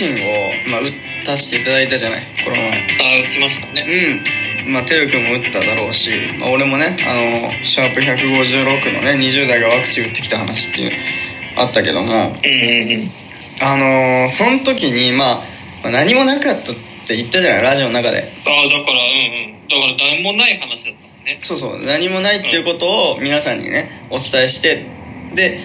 チンを、まあ、打たせていただいたじゃない？この前。あ打ちましたね。うん。まあてるくんも打っただろうし、まあ、俺もねあのシャープ156のね20代がワクチン打ってきた話っていうあったけどもうんうんうん。あのーその時に、まあ、まあ何もなかったって言ったじゃない？ラジオの中で。ああだからうんうん。だから何もない話だったもんね。そうそう何もないっていうことを皆さんにねお伝えしてで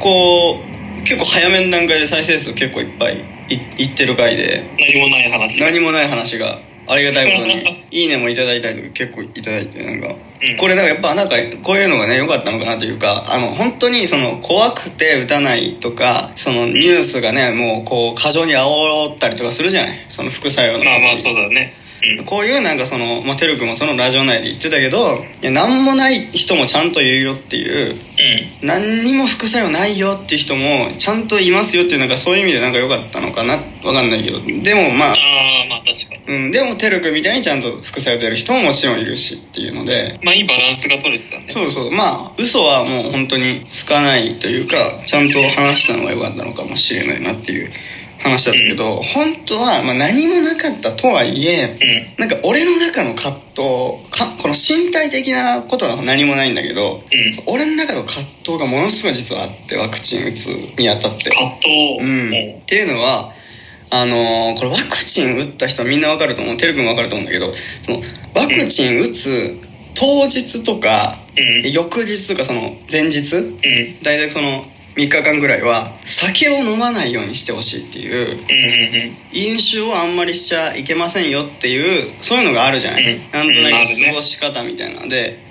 こう結構早めの段階で再生数結構いっぱいいいってる回で。何もない話。何もない話がありがたいことに「いいね」もいただいたりとか結構いただいてなんか、うん。これなんかやっぱなんかこういうのがね良かったのかなというかあの本当にその怖くて打たないとかそのニュースがねもうこう過剰に煽ったりとかするじゃない。その副作用のまあまあそうだね。うんこういうなんかその、まあ、てるくんもそのラジオ内で言ってたけどいや何もない人もちゃんといるよっていううん。何にも副作用ないよっていう人もちゃんといますよっていうなんかそういう意味でなんか良かったのかなわかんないけど。でもまあああまあ確かに。うん、でもてるくんみたいにちゃんと副作用出る人ももちろんいるしっていうので。まあいいバランスが取れてたね。そうそう。まあ嘘はもう本当につかないというかちゃんと話したのが良かったのかもしれないなっていう話だったけど、本当はまあ何もなかったとはいえうん。なんか俺の中の葛藤かこの身体的なことは何もないんだけど、うん。俺の中の葛藤がものすごい実はあってワクチン打つにあたって。葛藤。うん、っていうのはあのーこれワクチン打った人はみんなわかると思う。てるくんもわかると思うんだけどそのワクチン打つ当日とか、うん。翌日とかその前日うん。大体その3日間ぐらいは酒を飲まないようにしてほしいっていう飲酒をあんまりしちゃいけませんよっていうそういうのがあるじゃない、うん。なんとなく過ごし方みたいなので、うん。うん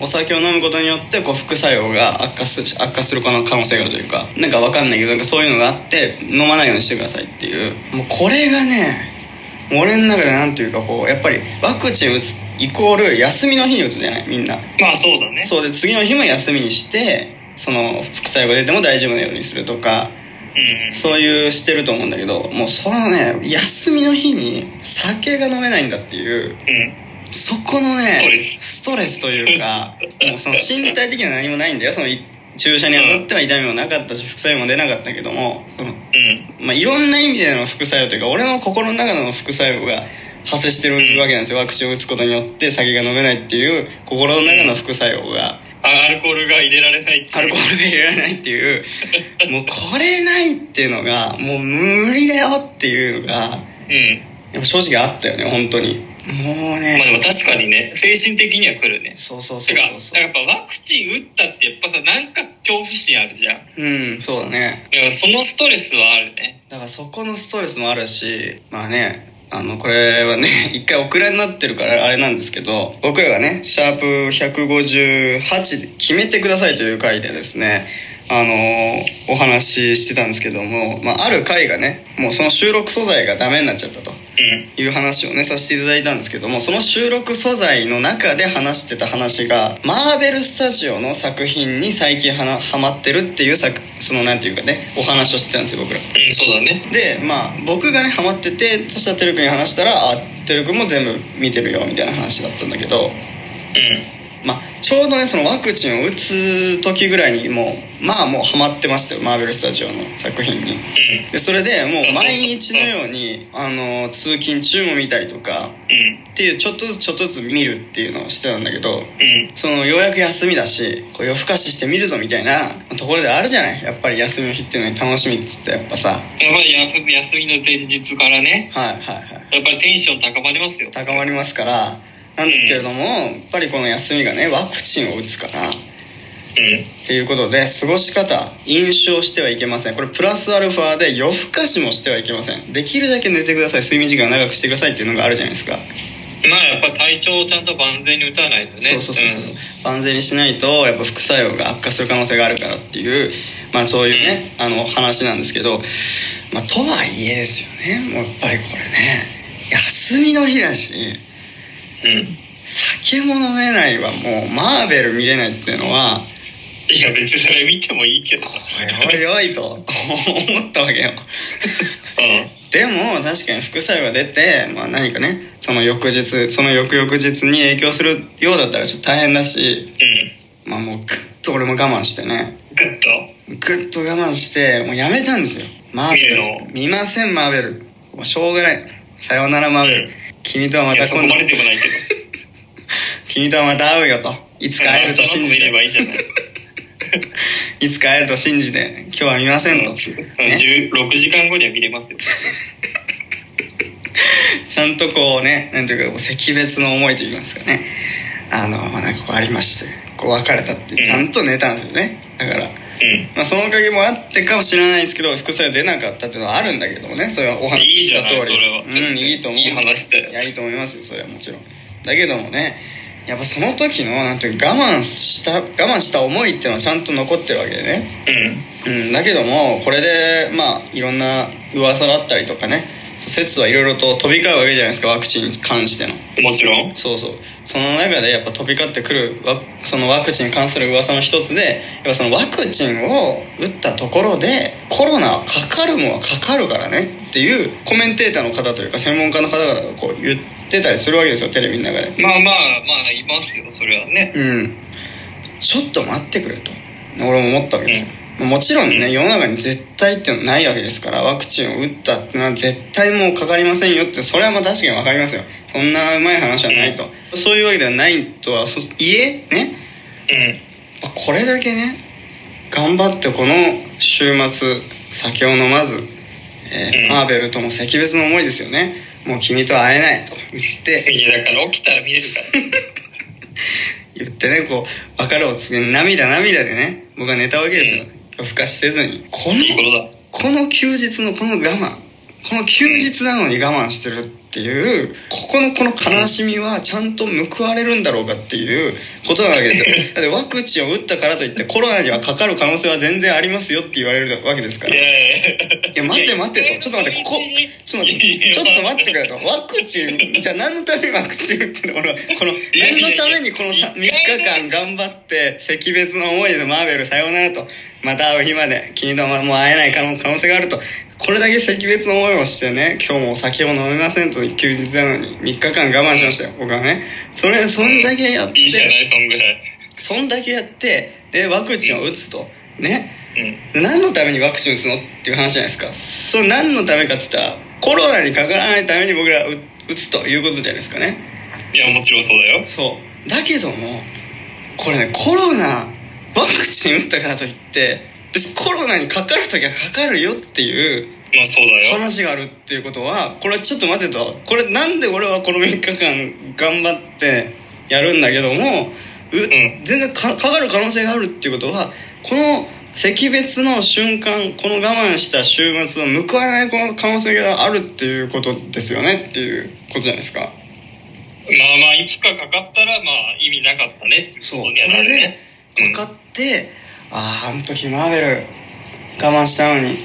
お酒を飲むことによってこう副作用が悪化する悪化する可能性があるというかなんかわかんないけどなんかそういうのがあって飲まないようにしてくださいっていう。もうこれがね俺の中でなんていうかこうやっぱりワクチン打つイコール休みの日に打つじゃないみんな。まあそうだね。そうで次の日も休みにしてその副作用が出ても大丈夫なようにするとかうん。そういうしてると思うんだけどもうそのね休みの日に酒が飲めないんだっていううん。そこのねストレス。というか もうその身体的には何もないんだよ。そのい注射に当たっては痛みもなかったし副作用も出なかったけどもその、うん。まあ、いろんな意味での副作用というか俺の心の中の副作用が発生してるわけなんですよ。ワクチンを打つことによって酒が飲めないっていう心の中の副作用が。あアルコールが入れられないっていう。アルコールが入れられないっていう。もうこれないっていうのがもう無理だよっていうのがうん。正直あったよね本当に。もうまあでねも確かにね精神的には来るね。そうそうそうそうそう。やっぱワクチン打ったってやっぱさなんか恐怖心あるじゃん。うんそうだね。そのストレスはあるね。だからそこのストレスもあるしまあねあのこれはね 一回オクラになってるからあれなんですけど僕らがねシャープ158決めてくださいという回でですねあのお話ししてたんですけども、まあ、ある回がねもうその収録素材がダメになっちゃったと。いう話をねさせていただいたんですけどもその収録素材の中で話してた話がマーベル・スタジオの作品に最近はなハマってるっていう作そのなんていうかねお話をしてたんですよ僕ら。うんそうだね。でまあ僕がねハマっててそしたらてるくんに話したら「あてるくんも全部見てるよ」みたいな話だったんだけど。うんまあちょうどねそのワクチンを打つ時ぐらいにもうまあもうハマってましたよマーベル・スタジオの作品に。うん。でそれでもう毎日のようにあの通勤中も見たりとかうん。っていうちょっとずつちょっとずつ見るっていうのをしてたんだけどうん。そのようやく休みだしこう夜更かしして見るぞみたいなところであるじゃない？やっぱり休みの日っていうのに楽しみって言ってやっぱさ。やっぱりや休みの前日からね。はいはいはい。やっぱりテンション高まりますよ。高まりますからなんですけれども、やっぱりこの休みがねワクチンを打つからっうんていうことで過ごし方飲酒をしてはいけません。これプラスアルファで夜更かしもしてはいけません。できるだけ寝てください。睡眠時間長くしてくださいっていうのがあるじゃないですか。まあやっぱ体調をちゃんと万全に打たないとね。そうそうそうそう、万全にしないとやっぱ副作用が悪化する可能性があるからっていうまあそういうね、あの話なんですけどまあとはいえですよね。もうやっぱりこれね。休みの日だしうん、うん、酒も飲めないはもうマーベル見れないっていうのは。いや別にそれ見てもいいけど。おいおいおいと思ったわけよ。うでも確かに副作用が出て、まあ、何かねその翌日その翌々日に影響するようだったらちょっと大変だしんうん。まあもうグッと俺も我慢してね。グッと？グッと我慢してもうやめたんですよ。マーベル。見ませんマーベル。しょうがない。さよならマーベル君とはまた今度。君とはまた会うよと。いつか会えると信じて。いつか会えると信じて。今日は見ませんと、うん。ね、16時間後には見れますよ。ちゃんとこうねなんていうか惜別の思いといいますかね。あのなんかこうありましてこう別れたってちゃんと寝たんですよね。だから、うんまあ、そのおかげもあってかもしれないですけど副作用出なかったっていうのはあるんだけどもね。それはお話しした通り。うんいいと思う。いい話だよいやいいと思いますよそれはもちろん。だけどもねやっぱその時のなんて我慢した我慢した思いっていうのはちゃんと残ってるわけでね。うん。うん、だけどもこれでまあいろんな噂だったりとかね説はいろいろと飛び交うわけじゃないですかワクチンに関しての。もちろん。そうそう。その中でやっぱ飛び交ってくるワそのワクチンに関する噂の一つでやっぱそのワクチンを打ったところでコロナはかかるもんはかかるからねっていうコメンテーターの方というか専門家の方々がこう言ってたりするわけですよテレビの中で。まあまあまあいますよそれはね。うん。ちょっと待ってくれと。俺も思ったわけですよ、もちろんね世の中に絶対っていうのはないわけですからワクチンを打ったっていうのは絶対もうかかりませんよってそれはまあ確かに分かりますよ。そんなうまい話はないと、そういうわけではないとはそいえね？うん。これだけね頑張ってこの週末酒を飲まず、えーうん。マーベルとも惜別の思いですよね。もう君とは会えないと。言って。いやだから起きたら見れるから。言ってねこう別れを告げ涙涙でね僕は寝たわけですよ、夜更かしせずに。このいいこの休日のこの我慢。この休日なのに我慢してるっていうここのこの悲しみはちゃんと報われるんだろうかっていうことなわけですよ。だってワクチンを打ったからといってコロナにはかかる可能性は全然ありますよって言われるわけですから。いいや待って待ってと。ちょっと待ってここちょっと待って。ちょっと待ってくれと。ワクチンじゃあ何のためにワクチン打ってんの？俺はこの何のためにこのさ3日間頑張って惜別の思いでマーベルさようならとまた会う日まで君とはもう会えない可能可能性があると。これだけ惜別の思いをしてね今日もお酒を飲めませんと休日なのに3日間我慢しましたよ。僕はね。それそんだけやっていいじゃないそんぐらい。そんだけやってでワクチンを打つと。ね。うん。何のためにワクチン打つのっていう話じゃないですか。それ何のためかって言ったらコロナにかからないために僕ら打打つということじゃないですかね。いやもちろんそうだよ。そう。だけどもこれねコロナワクチン打ったからといって別にコロナにかかる時はかかるよっていうまあそうだよ。話があるっていうことはこれちょっと待てと。これなんで俺はこの3日間頑張ってやるんだけどもう、ん。全然かかかる可能性があるっていうことはこの惜別の瞬間この我慢した週末を報われないこの可能性があるっていうことですよねっていうことじゃないですか。まあまあいつかかかったらまあ意味なかったねってこことにはなるれねでかかって、あああの時マーベル我慢したのに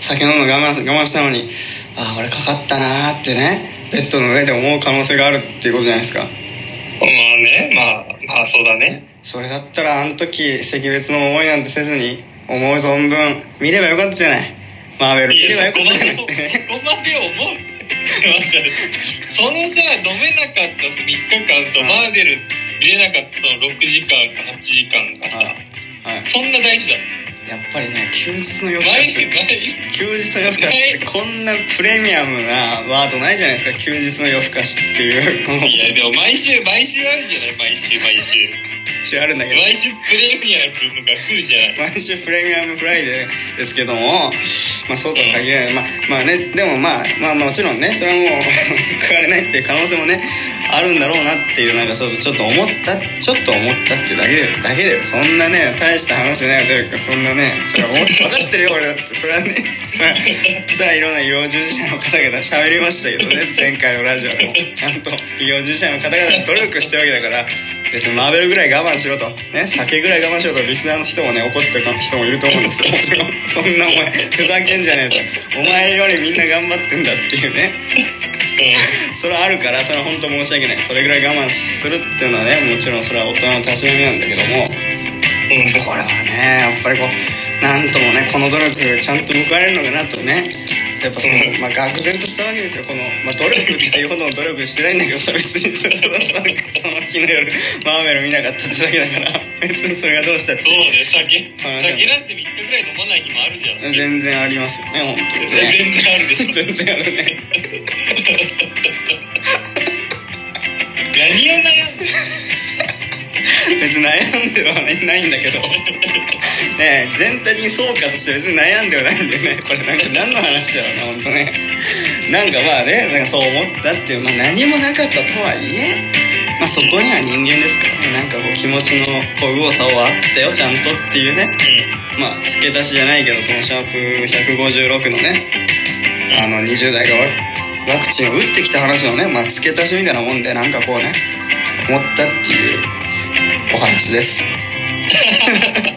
酒飲むの我慢我慢したのにああ俺かかったなーってねベッドの上で思う可能性があるっていうことじゃないですか。まあねまあまあそうだね。それだったらあの時惜別の思いなんてせずに思う存分見ればよかったじゃない。マーベル見ればよかったじゃない。ってねそこまで思うそのさ飲めなかった3日間とうんマーベル見れなかったその6時間か8時間がさはい。そんな大事だ。やっぱりね休日の夜更かし。休日の夜更かしってこんなプレミアムなワードないじゃないですか休日の夜更かしっていう。いやでも毎週毎週あるじゃない毎週毎週。一応あるんだけど。毎週プレミアムが来るじゃない毎週プレミアムフライデーですけども、まあ、そうとは限らない、まあ、まあねでもまあ、まあ、もちろんねそれはもう 報われないっていう可能性もねあるんだろうなっていうなんかそうちょっと思ったちょっと思ったっていうだけでだけでそんなね大した話じゃないというかそんなねそれは分かってるよ俺だって。それはねそれはそれはいろんな医療従事者の方々喋りましたけどね 前回のラジオでも。ちゃんと医療従事者の方々努力してるわけだから別にマーベルぐらい我慢しろと。ね酒ぐらい我慢しろとリスナーの人もね怒ってる人もいると思うんですよ。もちろん。そんなお前ふざけんじゃねえと。お前よりみんな頑張ってんだっていうね。それはあるからそれは本当申し訳ない。それぐらい我慢するっていうのはねもちろんそれは大人のたしなみなんだけども。これはねやっぱりこうなんともねこの努力がちゃんと報われるのかなとねやっぱその、まあ、愕然としたわけですよ。この、まあ、努力っていうほどの努力してないんだけどさ 別にそれたださその日の夜マーメル見なかったってだけだから別にそれがどうしたって。そうね酒酒なんて3日ぐらい飲まない日もあるじゃん。全然ありますよね本当にね。全然あるでしょ。全然あるね。何を悩んで別に悩んではないんだけどね全体的に総括して別に悩んではないんだよね。これなんか何の話だろうな本当ね。なんかまあねなんかそう思ったっていう、まあ、何もなかったとはいえ、まあ、そこには人間ですからね。なんかこう気持ちのこう右往左往あったよちゃんとっていうね。うん。まあ付け足しじゃないけどそのシャープ156のねあの20代がワワクチンを打ってきた話のね、まあ、付け足しみたいなもんでなんかこうね思ったっていうお話です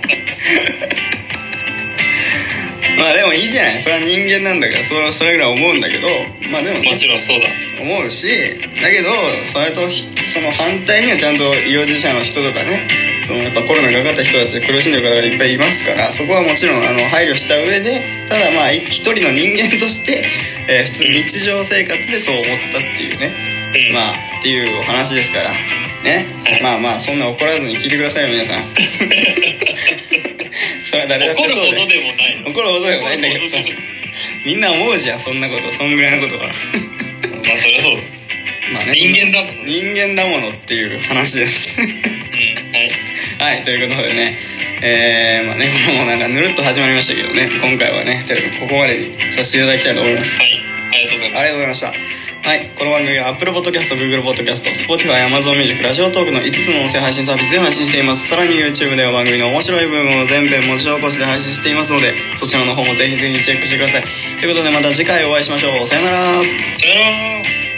まあでもいいじゃない。それは人間なんだから。それそれぐらい思うんだけど。まあでもねもちろんそうだ。思うし。だけどそれとひその反対にはちゃんと医療従事者の人とかね。そのやっぱコロナにかかった人たちで苦しんでる方がいっぱいいますから。そこはもちろんあの配慮した上でただまあい一人の人間として、えー普通日常生活でそう思ったっていうね。うん。まあっていうお話ですから。ね。はい。まあまあそんな怒らずに聞いてくださいよ皆さん それは誰だって怒るほどでもないの。怒るほどでもないんだけどさみんな思うじゃんそんなことそんぐらいのことは。まあそりゃそうだ。まあね人間だもん。人間だものっていう話です。うんはい。はい。ということでね。えー、まあねこれもなんかぬるっと始まりましたけどね。今回はねとりあえずここまでにさせていただきたいと思います。はい。ありがとうございます。ありがとうございましたはい、この番組は Apple Podcast、Google Podcast、Spotify、Amazon Music、ラジオトークの5つの音声配信サービスで配信しています。さらに YouTube では番組の面白い部分を全編文字起こしで配信していますので、そちらの方もぜひぜひチェックしてください。ということでまた次回お会いしましょう。さよなら。さよなら